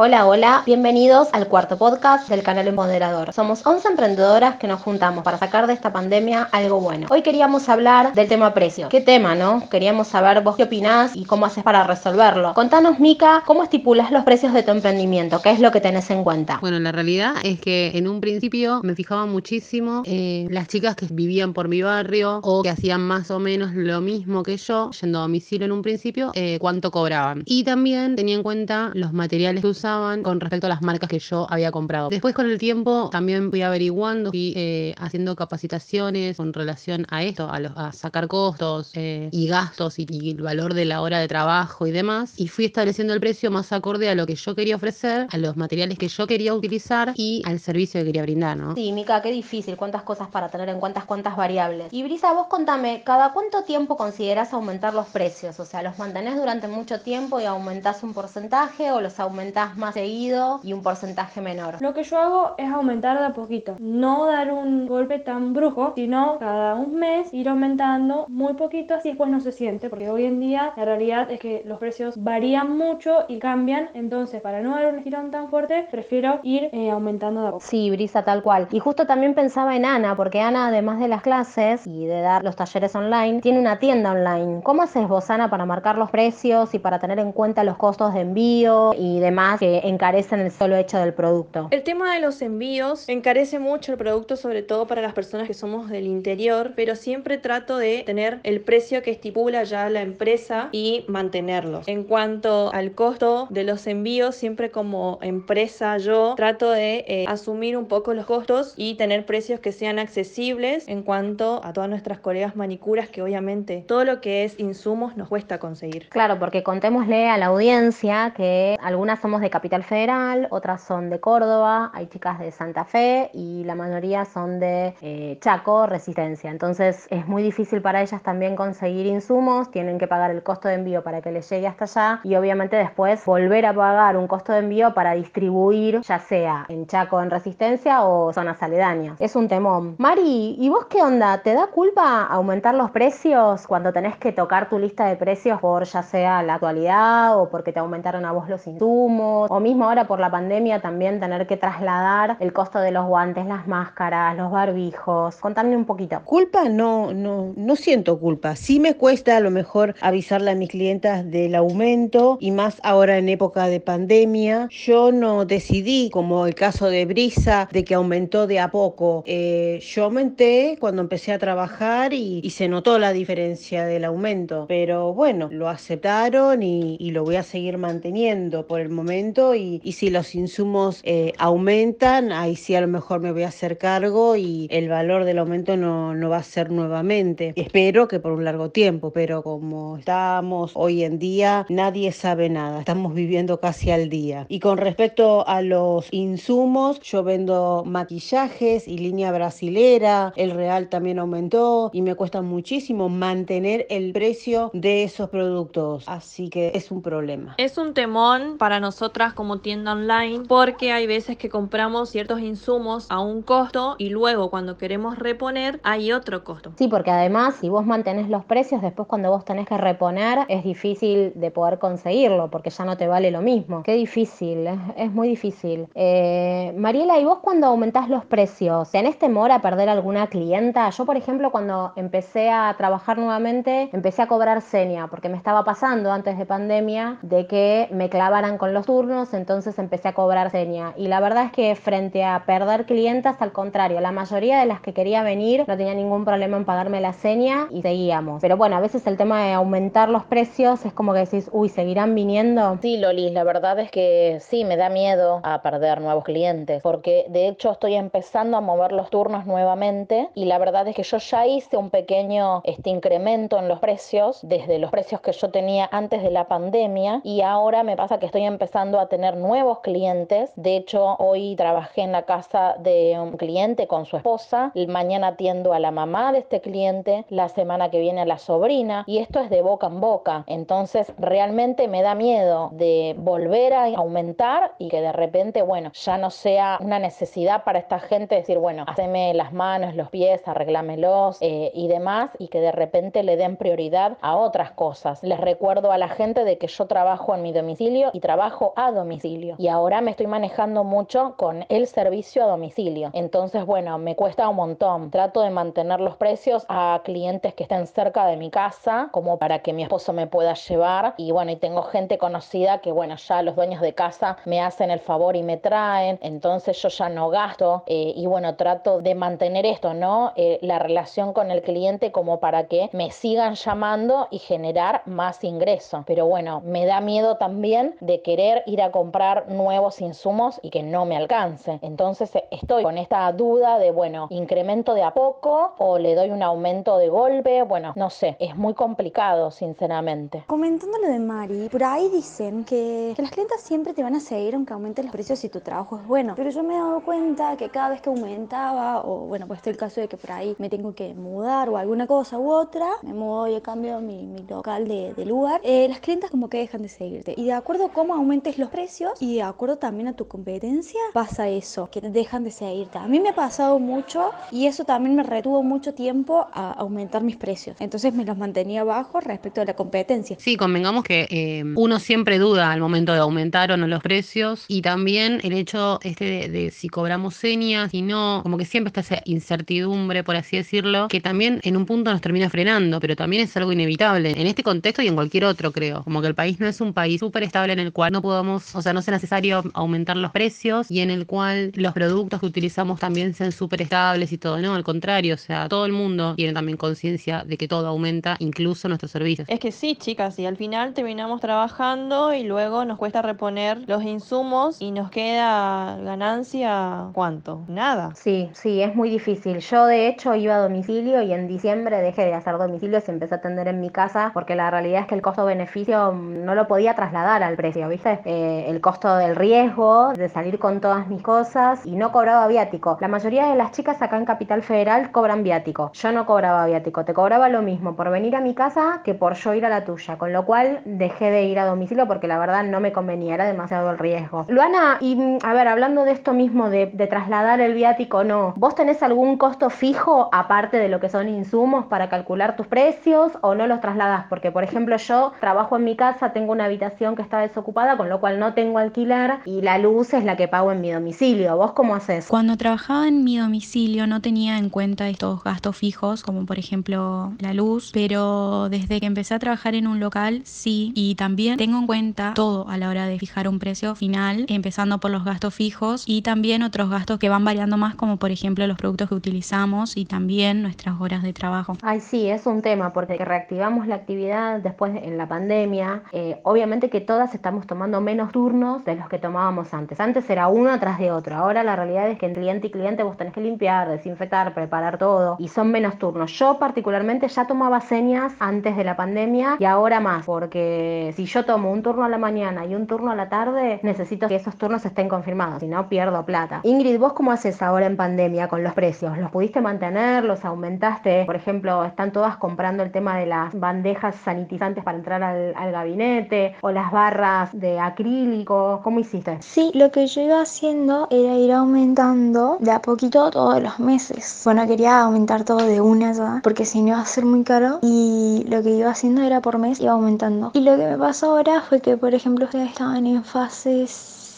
Hola, hola, bienvenidos al cuarto podcast del canal Empoderador. Somos 11 emprendedoras que nos juntamos para sacar de esta pandemia algo bueno. Hoy queríamos hablar del tema precio. ¿Qué tema, no? Queríamos saber vos qué opinás y cómo haces para resolverlo. Contanos, Mica, cómo estipulas los precios de tu emprendimiento, qué es lo que tenés en cuenta. Bueno, la realidad es que en un principio me fijaba muchísimo eh, las chicas que vivían por mi barrio o que hacían más o menos lo mismo que yo, yendo a domicilio en un principio, eh, cuánto cobraban. Y también tenía en cuenta los materiales que usaban con respecto a las marcas que yo había comprado. Después con el tiempo también fui averiguando, fui eh, haciendo capacitaciones con relación a esto, a, sacar costos eh, y gastos y, el valor de la hora de trabajo y demás. Y fui estableciendo el precio más acorde a lo que yo quería ofrecer, a los materiales que yo quería utilizar y al servicio que quería brindar, ¿no? Sí, Mica, qué difícil, cuántas cosas para tener en cuenta, cuántas variables. Y Brisa, vos contame, ¿cada cuánto tiempo considerás aumentar los precios? O sea, ¿los mantenés durante mucho tiempo y aumentás un porcentaje o los aumentás más seguido y un porcentaje menor. Lo que yo hago es aumentar de a poquito, no dar un golpe tan brusco, sino cada un mes ir aumentando muy poquito, así después no se siente, porque hoy en día la realidad es que los precios varían mucho y cambian, entonces para no dar un girón tan fuerte, prefiero ir eh, aumentando de a poco. Sí, Brisa, tal cual. Y justo también pensaba en Ana, porque Ana, además de las clases y de dar los talleres online, tiene una tienda online. ¿Cómo haces vos, Ana, para marcar los precios y para tener en cuenta los costos de envío y demás que encarecen el solo hecho del producto. El tema de los envíos encarece mucho el producto, sobre todo para las personas que somos del interior, pero siempre trato de tener el precio que estipula ya la empresa y mantenerlo. En cuanto al costo de los envíos, siempre como empresa yo trato de eh, asumir un poco los costos y tener precios que sean accesibles en cuanto a todas nuestras colegas manicuras que obviamente todo lo que es insumos nos cuesta conseguir. Claro, porque contémosle a la audiencia que algunas somos de Capital Federal, otras son de Córdoba, hay chicas de Santa Fe y la mayoría son de eh, Chaco, Resistencia. Entonces es muy difícil para ellas también conseguir insumos, tienen que pagar el costo de envío para que les llegue hasta allá y obviamente después volver a pagar un costo de envío para distribuir ya sea en Chaco, en Resistencia o zonas aledañas. Es un temón. Mari, ¿y vos qué onda? ¿Te da culpa aumentar los precios cuando tenés que tocar tu lista de precios por ya sea la actualidad o porque te aumentaron a vos los insumos o mismo ahora por la pandemia también tener que trasladar el costo de los guantes, las máscaras, los barbijos. Contadme un poquito. Culpa no, no, no siento culpa. Sí me cuesta a lo mejor avisarle a mis clientas del aumento y más ahora en época de pandemia. Yo no decidí, como el caso de Brisa, de que aumentó de a poco. Eh, yo aumenté cuando empecé a trabajar y, se notó la diferencia del aumento. Pero bueno, lo aceptaron y, y lo voy a seguir manteniendo por el momento y, si los insumos eh, aumentan, ahí sí a lo mejor me voy a hacer cargo y el valor del aumento no, no va a ser nuevamente. Espero que por un largo tiempo, pero como estamos hoy en día, nadie sabe nada. Estamos viviendo casi al día. Y con respecto a los insumos, yo vendo maquillajes y línea brasilera. El real también aumentó y me cuesta muchísimo mantener el precio de esos productos. Así que es un problema. Es un temón para como tienda online porque hay veces que compramos ciertos insumos a un costo y luego cuando queremos reponer hay otro costo. Sí, porque además si vos mantenés los precios, después cuando vos tenés que reponer es difícil de poder conseguirlo porque ya no te vale lo mismo. Qué difícil, es, muy difícil. Eh, Mariela, ¿y vos cuando aumentás los precios, tenés temor a perder alguna clienta? Yo, por ejemplo, cuando empecé a trabajar nuevamente, empecé a cobrar seña porque me estaba pasando antes de pandemia de que me clavaran con los turnos entonces empecé a cobrar seña. Y la verdad es que frente a perder clientes, al contrario, la mayoría de las que quería venir no tenía ningún problema en pagarme la seña y seguíamos. Pero bueno, a veces el tema de aumentar los precios es como que decís, uy, ¿seguirán viniendo? Sí, Lolis, la verdad es que sí, me da miedo a perder nuevos clientes, porque de hecho estoy empezando a mover los turnos nuevamente y la verdad es que yo ya hice un pequeño este incremento en los precios desde los precios que yo tenía antes de la pandemia y ahora me pasa que estoy empezando a tener nuevos clientes. De hecho, hoy trabajé en la casa de un cliente con su esposa. Mañana atiendo a la mamá de este cliente. La semana que viene a la sobrina. Y esto es de boca en boca. Entonces, realmente me da miedo de volver a aumentar y que de repente, bueno, ya no sea una necesidad para esta gente decir, bueno, haceme las manos, los pies, arreglámelos eh, y demás. Y que de repente le den prioridad a otras cosas. Les recuerdo a la gente de que yo trabajo en mi domicilio y trabajo a domicilio. Y ahora me estoy manejando mucho con el servicio a domicilio. Entonces, bueno, me cuesta un montón. Trato de mantener los precios a clientes que estén cerca de mi casa, como para que mi esposo me pueda llevar. Y bueno, y tengo gente conocida que, bueno, ya los dueños de casa me hacen el favor y me traen. Entonces yo ya no gasto. Eh, y bueno, trato de mantener esto, ¿no? Eh, la relación con el cliente como para que me sigan llamando y generar más ingresos. Pero bueno, me da miedo también de querer ir a comprar nuevos insumos y que no me alcance. Entonces estoy con esta duda de, bueno, incremento de a poco o le doy un aumento de golpe. Bueno, no sé, es muy complicado, sinceramente. Comentando lo de Mari, por ahí dicen que, que las clientas siempre te van a seguir aunque aumenten los precios si tu trabajo es bueno. Pero yo me he dado cuenta que cada vez que aumentaba, o bueno, pues este el caso de que por ahí me tengo que mudar o alguna cosa u otra, me mudo y cambio mi, mi local de, de lugar, eh, las clientas como que dejan de seguirte. Y de acuerdo a cómo aumentes los precios y de acuerdo también a tu competencia, pasa eso, que dejan de seguirte. A mí me ha pasado mucho y eso también me retuvo mucho tiempo a aumentar mis precios. Entonces me los mantenía bajos respecto a la competencia. Sí, convengamos que eh, uno siempre duda al momento de aumentar o no los precios y también el hecho este de, de si cobramos señas y no, como que siempre está esa incertidumbre, por así decirlo, que también en un punto nos termina frenando, pero también es algo inevitable en este contexto y en cualquier otro, creo. Como que el país no es un país súper estable en el cual no podamos, o sea, no sea necesario aumentar los precios y en el cual los productos que utilizamos también sean súper estables y todo, no, al contrario, o sea, todo el mundo tiene también conciencia de que todo aumenta, incluso nuestros servicios. Es que sí, chicas, y al final terminamos trabajando y luego nos cuesta reponer los insumos y nos queda ganancia, ¿cuánto? Nada. Sí, sí, es muy difícil. Yo de hecho iba a domicilio y en diciembre dejé de hacer domicilios y empecé a atender en mi casa porque la realidad es que el costo-beneficio no lo podía trasladar al precio, ¿viste? Eh, el costo del riesgo, de salir con todas mis cosas y no cobraba viático. La mayoría de las chicas acá en Capital Federal cobran viático. Yo no cobraba viático, te cobraba lo mismo por venir a mi casa que por yo ir a la tuya, con lo cual dejé de ir a domicilio porque la verdad no me convenía, era demasiado el riesgo. Luana, y a ver, hablando de esto mismo, de, de trasladar el viático, no. ¿Vos tenés algún costo fijo aparte de lo que son insumos para calcular tus precios o no los trasladas? Porque, por ejemplo, yo trabajo en mi casa, tengo una habitación que está desocupada, con lo cual no tengo alquiler y la luz es la que pago en mi domicilio. ¿Vos cómo haces? Cuando trabajaba en mi domicilio no tenía en cuenta estos gastos fijos, como por ejemplo la luz, pero desde que empecé a trabajar en un local, sí, y también tengo en cuenta todo a la hora de fijar un precio final, empezando por los gastos fijos y también otros gastos que van variando más, como por ejemplo los productos que utilizamos y también nuestras horas de trabajo. Ay, sí, es un tema, porque reactivamos la actividad después de- en la pandemia. eh, obviamente que todas estamos tomando menos turnos de los que tomábamos antes. Antes era uno atrás de otro. Ahora la realidad es que en cliente y cliente vos tenés que limpiar, desinfectar, preparar todo y son menos turnos. Yo particularmente ya tomaba señas antes de la pandemia y ahora más, porque si yo tomo un turno a la mañana y un turno a la tarde, necesito que esos turnos estén confirmados, si no pierdo plata. Ingrid, ¿vos cómo haces ahora en pandemia con los precios? ¿Los pudiste mantener? ¿Los aumentaste? Por ejemplo, están todas comprando el tema de las bandejas sanitizantes para entrar al, al gabinete o las barras de acrílico. ¿Cómo hiciste? Sí, lo que yo iba haciendo era ir aumentando de a poquito todos los meses. Bueno, quería aumentar todo de una ya, porque si no iba a ser muy caro. Y lo que iba haciendo era por mes, iba aumentando. Y lo que me pasó ahora fue que, por ejemplo, ustedes estaban en fase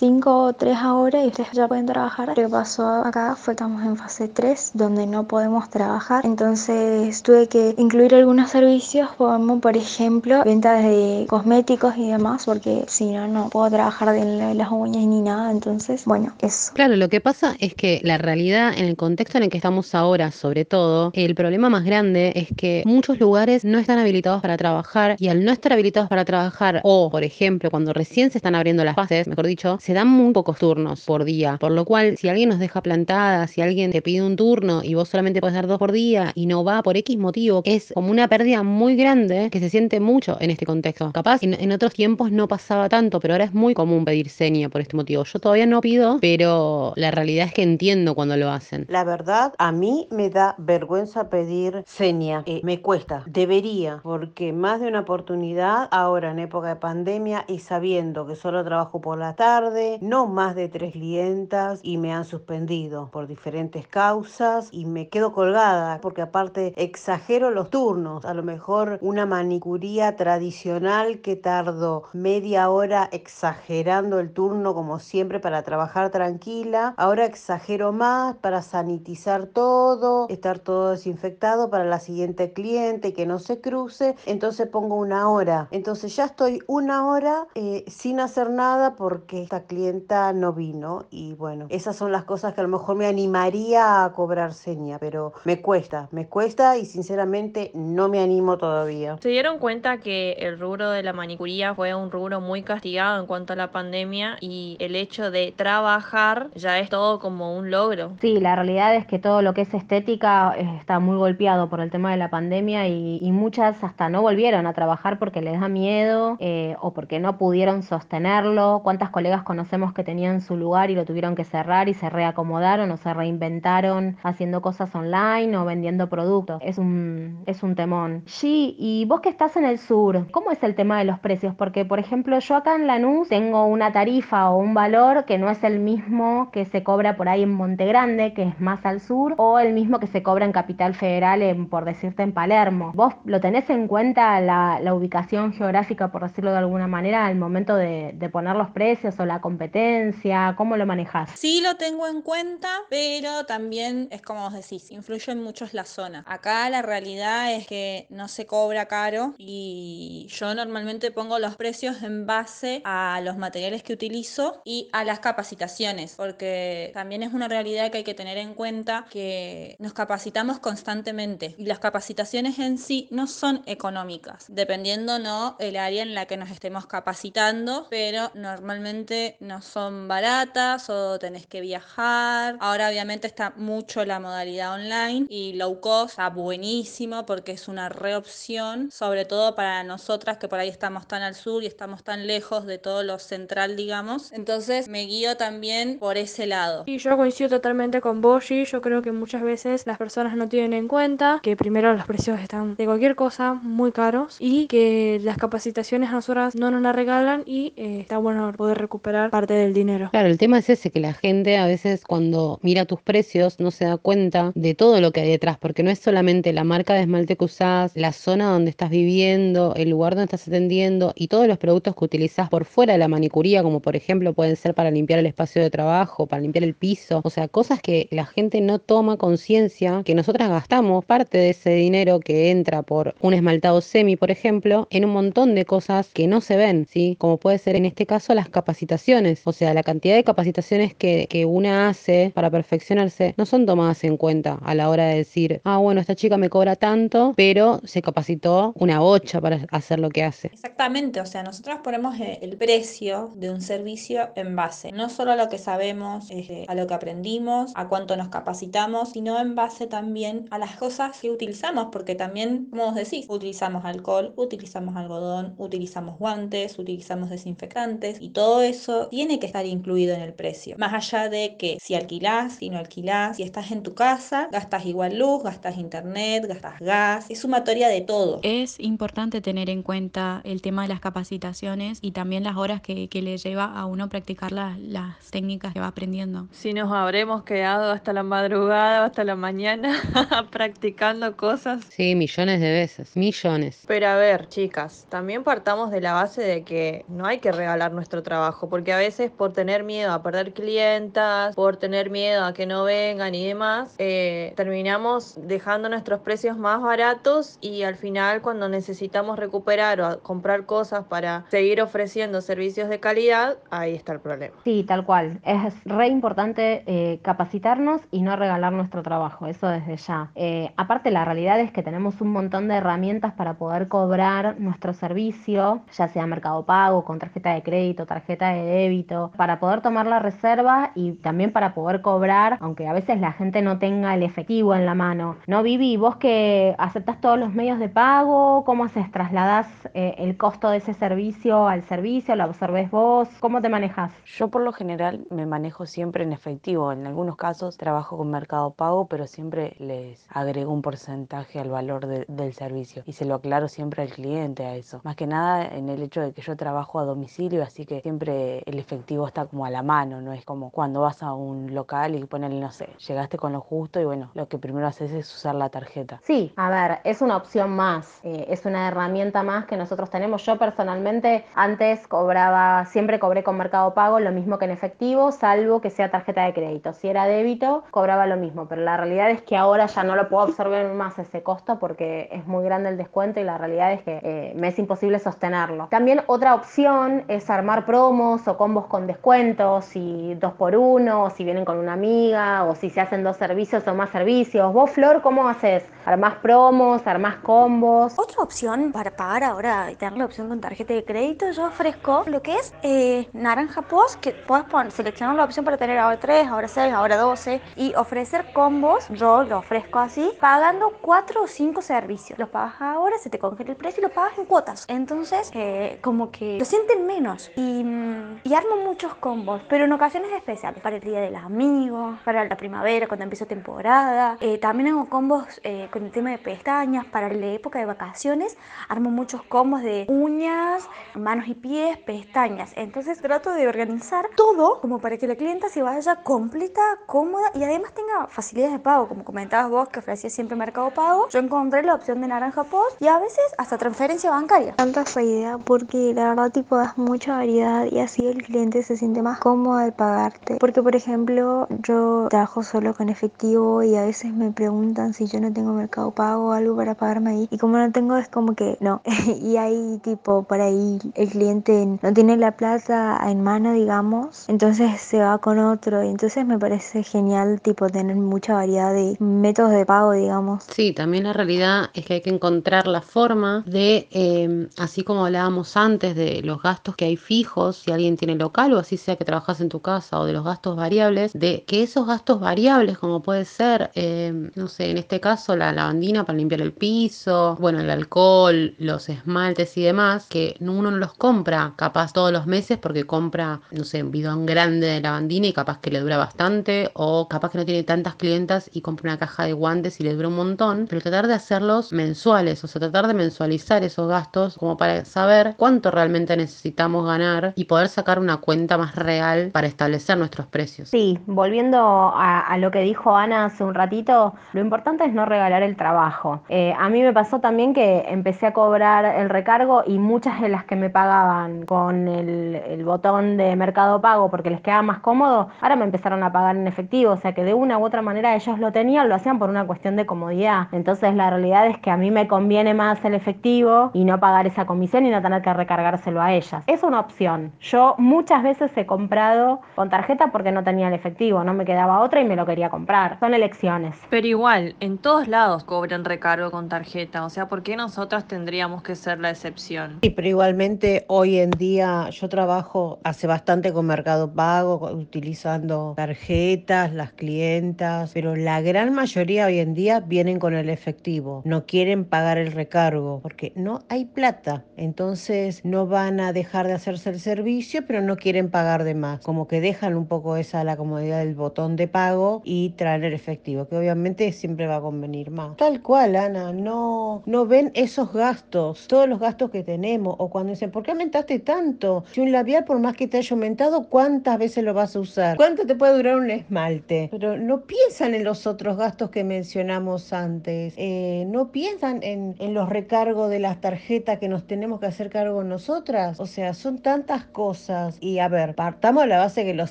5 o 3 ahora y ustedes ya pueden trabajar. Lo que pasó acá fue que estamos en fase 3, donde no podemos trabajar. Entonces tuve que incluir algunos servicios, como por ejemplo ventas de cosméticos y demás, porque si no, no puedo trabajar de la- las uñas ni nada. Entonces, bueno, eso. Claro, lo que pasa es que la realidad en el contexto en el que estamos ahora, sobre todo, el problema más grande es que muchos lugares no están habilitados para trabajar y al no estar habilitados para trabajar o, por ejemplo, cuando recién se están abriendo las fases, mejor dicho, se dan muy pocos turnos por día, por lo cual si alguien nos deja plantada, si alguien te pide un turno y vos solamente puedes dar dos por día y no va por X motivo, es como una pérdida muy grande que se siente mucho en este contexto. Capaz en, otros tiempos no pasaba tanto, pero ahora es muy común pedir seña por este motivo. Yo todavía no pido, pero la realidad es que entiendo cuando lo hacen. La verdad, a mí me da vergüenza pedir seña. Eh, me cuesta. Debería, porque más de una oportunidad, ahora en época de pandemia y sabiendo que solo trabajo por la tarde no más de tres clientas y me han suspendido por diferentes causas y me quedo colgada porque aparte exagero los turnos. A lo mejor una manicuría tradicional que tardo media hora exagerando el turno como siempre para trabajar tranquila. Ahora exagero más para sanitizar todo, estar todo desinfectado para la siguiente cliente que no se cruce. Entonces pongo una hora. Entonces ya estoy una hora eh, sin hacer nada porque esta clienta no vino. Y bueno, esas son las cosas que a lo mejor me animaría a cobrar seña, pero me cuesta, me cuesta y sinceramente no me animo todavía. ¿Se dieron cuenta que el rubro de la manicuría fue un rubro muy castigado en cuanto a la pandemia y el hecho de trabajar ya es todo como un logro? Sí, la realidad es que todo lo que es estética eh, está muy golpeado por el tema de la pandemia y, y muchas hasta no volvieron a trabajar porque les da miedo eh, o porque no pudieron sostenerlo. ¿Cuántas colegas conocemos que tenían su lugar y lo tuvieron que cerrar y se reacomodaron o se reinventaron haciendo cosas online o vendiendo productos? Es un, es un temón. Sí, y vos que estás en el sur, ¿cómo es el tema de los precios? Porque, por ejemplo, yo acá en Lanús tengo una tarifa o un valor que no es el mismo que se cobra por ahí en Monte Grande, que es más al sur, o el mismo que se cobra en Capital Federal, en, por decirte, en Palermo. ¿Vos lo tenés en cuenta la, ubicación geográfica, por decirlo de alguna manera, al momento de, de poner los precios o la competencia? ¿Cómo lo manejás? Sí lo tengo en cuenta, pero también es como vos decís, influyen mucho la zona. Acá la realidad es que no se cobra caro y yo normalmente pongo los precios en base a los materiales que utilizo y a las capacitaciones, porque también es una realidad que hay que tener en cuenta que nos capacitamos constantemente y las capacitaciones en sí no son económicas, dependiendo no el área en la que nos estemos capacitando, pero normalmente no son baratas o tenés que viajar. Ahora obviamente está mucho la modalidad online y low cost está buenísimo porque es una reopción, sobre todo para nosotras que por ahí estamos tan al sur y estamos tan lejos de todo lo central, digamos. Entonces me guío también por ese lado. Y yo coincido totalmente con Boshi, yo creo que muchas veces las personas no tienen en cuenta que primero los precios están de cualquier cosa muy caros y que las capacitaciones a nosotras no nos las regalan y eh, está bueno poder recuperar parte del dinero. Claro, el tema es ese, que la gente a veces cuando mira tus precios no se da cuenta de todo lo que hay detrás, porque no es solamente la marca de esmalte que usás, la zona donde estás viviendo, el lugar donde estás atendiendo y todos los productos que utilizás por fuera de la manicuría, como por ejemplo pueden ser para limpiar el espacio de trabajo, para limpiar el piso, o sea, cosas que la gente no toma conciencia, que nosotras gastamos parte de ese dinero que entra por un esmaltado semi, por ejemplo, en un montón de cosas que no se ven, ¿sí? Como puede ser en este caso las capacitaciones, o sea, la cantidad de capacitaciones que, que una hace para perfeccionarse no son tomadas en cuenta a la hora de decir, ah, bueno, esta chica me cobra tanto, pero se capacitó una bocha para hacer lo que hace. Exactamente, o sea, nosotros ponemos eh, el precio de un servicio en base, no solo a lo que sabemos, eh, a lo que aprendimos, a cuánto nos capacitamos, sino en base también a las cosas que utilizamos, porque también, como vos decís, utilizamos alcohol, utilizamos algodón, utilizamos guantes, utilizamos desinfectantes y todo eso tiene que estar incluido en el precio. Más allá de que si alquilás, si no alquilás, si estás en tu casa, gastas igual luz, gastas internet, gastas gas, es sumatoria de todo. Es importante tener en cuenta el tema de las capacitaciones y también las horas que, que le lleva a uno practicar las, las técnicas que va aprendiendo. Si nos habremos quedado hasta la madrugada o hasta la mañana practicando cosas. Sí, millones de veces, millones. Pero a ver, chicas, también partamos de la base de que no hay que regalar nuestro trabajo, porque a veces por tener miedo a perder clientas, por tener miedo a que no vengan y demás, eh, terminamos dejando nuestros precios más baratos y al final cuando necesitamos recuperar o comprar cosas para seguir ofreciendo servicios de calidad, ahí está el problema. Sí, tal cual. Es re importante eh, capacitarnos y no regalar nuestro trabajo, eso desde ya. Eh, aparte, la realidad es que tenemos un montón de herramientas para poder cobrar nuestro servicio, ya sea Mercado Pago, con tarjeta de crédito, tarjeta de débito, para poder tomar la reserva y también para poder cobrar, aunque a veces la gente no tenga el efectivo en la mano. ¿No, Vivi? ¿Vos que aceptás todos los medios de pago? ¿Cómo haces? ¿Trasladás eh, el costo de ese servicio al servicio? ¿Lo absorbés vos? ¿Cómo te manejas? Yo por lo general me manejo siempre en efectivo. En algunos casos trabajo con Mercado Pago, pero siempre les agrego un porcentaje al valor de- del servicio y se lo aclaro siempre al cliente a eso. Más que nada en el hecho de que yo trabajo a domicilio, así que siempre el efectivo está como a la mano, no es como cuando vas a un local y ponen, no sé, llegaste con lo justo y bueno, lo que primero haces es usar la tarjeta. Sí, a ver, es una opción más, eh, es una herramienta más que nosotros tenemos. Yo personalmente antes cobraba, siempre cobré con Mercado Pago lo mismo que en efectivo, salvo que sea tarjeta de crédito. Si era débito, cobraba lo mismo, pero la realidad es que ahora ya no lo puedo absorber más ese costo porque es muy grande el descuento y la realidad es que eh, me es imposible sostenerlo. También otra opción es armar promos combos con descuentos, y dos por uno, o si vienen con una amiga, o si se hacen dos servicios o más servicios. Vos, Flor, ¿cómo haces? ¿Armás promos? ¿Armás combos? Otra opción para pagar ahora y tener la opción con tarjeta de crédito, yo ofrezco lo que es eh, Naranja Post, que puedes poner, seleccionar la opción para tener ahora 3, ahora 6, ahora 12 y ofrecer combos. Yo lo ofrezco así, pagando 4 o 5 servicios. Los pagas ahora, se te congela el precio y los pagas en cuotas. Entonces, eh, como que lo sienten menos y, mm, y armo muchos combos, pero en ocasiones especiales, para el Día de los Amigos, para la primavera, cuando empieza temporada. Eh, también hago combos eh, con el tema de pestañas, para la época de vacaciones, armo muchos combos de uñas, manos y pies, pestañas. Entonces trato de organizar todo como para que la clienta se vaya completa, cómoda y además tenga facilidades de pago, como comentabas vos que ofrecía siempre Mercado Pago. Yo encontré la opción de Naranja Post y a veces hasta transferencia bancaria. Tanta esa idea porque la verdad tipo das mucha variedad y así el cliente se siente más cómodo de pagarte. Porque por ejemplo yo trabajo solo con efectivo y a veces me preguntan si yo no tengo Mercado Pago o algo para pagarme ahí y como no tengo es como que no. y ahí tipo por ahí el cliente no tiene la plata en mano digamos, entonces se va con otro y entonces me parece genial tipo tener mucha variedad de métodos de pago digamos. Sí, también la realidad es que hay que encontrar la forma de, eh, así como hablábamos antes de los gastos que hay fijos, si alguien tiene local o así sea que trabajas en tu casa o de los gastos variables, de que esos gastos variables como puede ser, eh, no sé, en este caso la lavandina para limpiar el piso, bueno, el alcohol, los esmaltes y demás, que uno no los compra capaz todos los meses porque compra, no sé, un bidón grande de lavandina y capaz que le dura bastante o capaz que no tiene tantas clientas y compra una caja de guantes y le dura un montón, pero tratar de hacerlos mensuales, o sea, tratar de mensualizar esos gastos como para saber cuánto realmente necesitamos ganar y poder sacar una cuenta más real para establecer nuestros precios. Sí, volviendo a, a lo que dijo Ana hace un ratito, lo importante es no regalar el trabajo. Eh, a mí me pasó también que empecé a cobrar el recargo y muchas de las que me pagaban con el, el botón de mercado pago porque les quedaba más cómodo, ahora me empezaron a pagar en efectivo, o sea que de una u otra manera ellos lo tenían, lo hacían por una cuestión de comodidad. Entonces la realidad es que a mí me conviene más el efectivo y no pagar esa comisión y no tener que recargárselo a ellas. Es una opción. Yo muchas veces he comprado con tarjeta porque no tenía el efectivo, no me quedaba otra y me lo quería comprar. Son elecciones. Pero igual, en todos lados cobran recargo con tarjeta, o sea, ¿por qué nosotras tendríamos que ser la excepción? Sí, pero igualmente hoy en día yo trabajo hace bastante con Mercado Pago, utilizando tarjetas, las clientas, pero la gran mayoría hoy en día vienen con el efectivo, no quieren pagar el recargo porque no hay plata, entonces no van a dejar de hacerse el servicio, pero no quieren pagar de más, como que dejan un poco esa la comodidad del botón de pago y traen el efectivo, que obviamente siempre va a convenir más. Tal cual, Ana, no, no ven esos gastos, todos los gastos que tenemos, o cuando dicen, ¿por qué aumentaste tanto? Si un labial, por más que te haya aumentado, ¿cuántas veces lo vas a usar? ¿Cuánto te puede durar un esmalte? Pero no piensan en los otros gastos que mencionamos antes, eh, no piensan en, en los recargos de las tarjetas que nos tenemos que hacer cargo nosotras, o sea, son tantas cosas. Y a ver, partamos de la base que los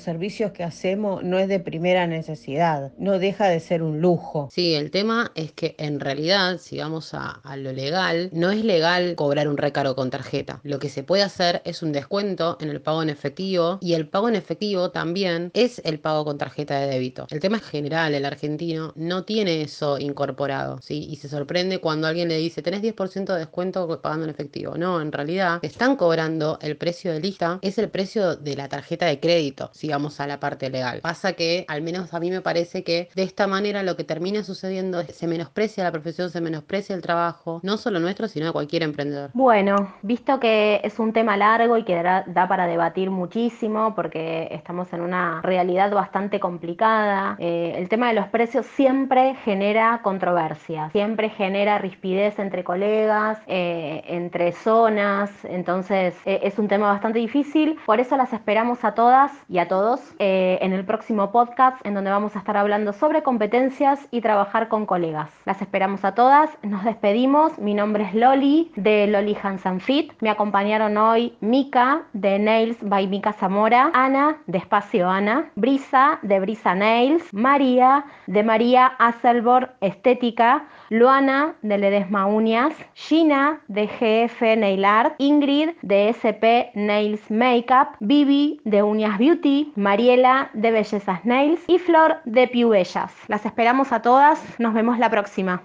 servicios que hacemos no es de primera necesidad, no deja de ser un lujo. Sí, el tema es que en realidad, si vamos a, lo legal, no es legal cobrar un recargo con tarjeta. Lo que se puede hacer es un descuento en el pago en efectivo y el pago en efectivo también es el pago con tarjeta de débito. El tema es general, el argentino no tiene eso incorporado, ¿sí? Y se sorprende cuando alguien le dice, tenés 10% de descuento pagando en efectivo. No, en realidad están cobrando el precio de lista, es el precio de la tarjeta de crédito, si vamos a la parte legal. Pasa que, al menos a mí me parece que de esta manera lo que termina sucediendo es que se menosprecia la profesión, se menosprecia el trabajo, no solo nuestro, sino de cualquier emprendedor. Bueno, visto que es un tema largo y que da, para debatir muchísimo porque estamos en una realidad bastante complicada, eh, el tema de los precios siempre genera controversia, siempre genera rispidez entre colegas, eh, entre zonas, entonces eh, es un tema bastante difícil. Por eso las esperamos a todas y a todos eh, en el próximo podcast en donde vamos a estar hablando sobre competencias y trabajar con colegas. Las esperamos a todas, nos despedimos. Mi nombre es Loli de Loli Hansan Fit. Me acompañaron hoy Mika de Nails by Mika Zamora, Ana de Espacio Ana, Brisa de Brisa Nails, María de María Asselborg Estética, Luana de Ledesma Uñas, Gina de GF Nail Art, Ingrid de SP Nails Makeup, Bibi de Uñas Beauty, Mariela de Bellezas Nails y Flor de Piu Bellas. Las esperamos a todas, nos vemos la próxima.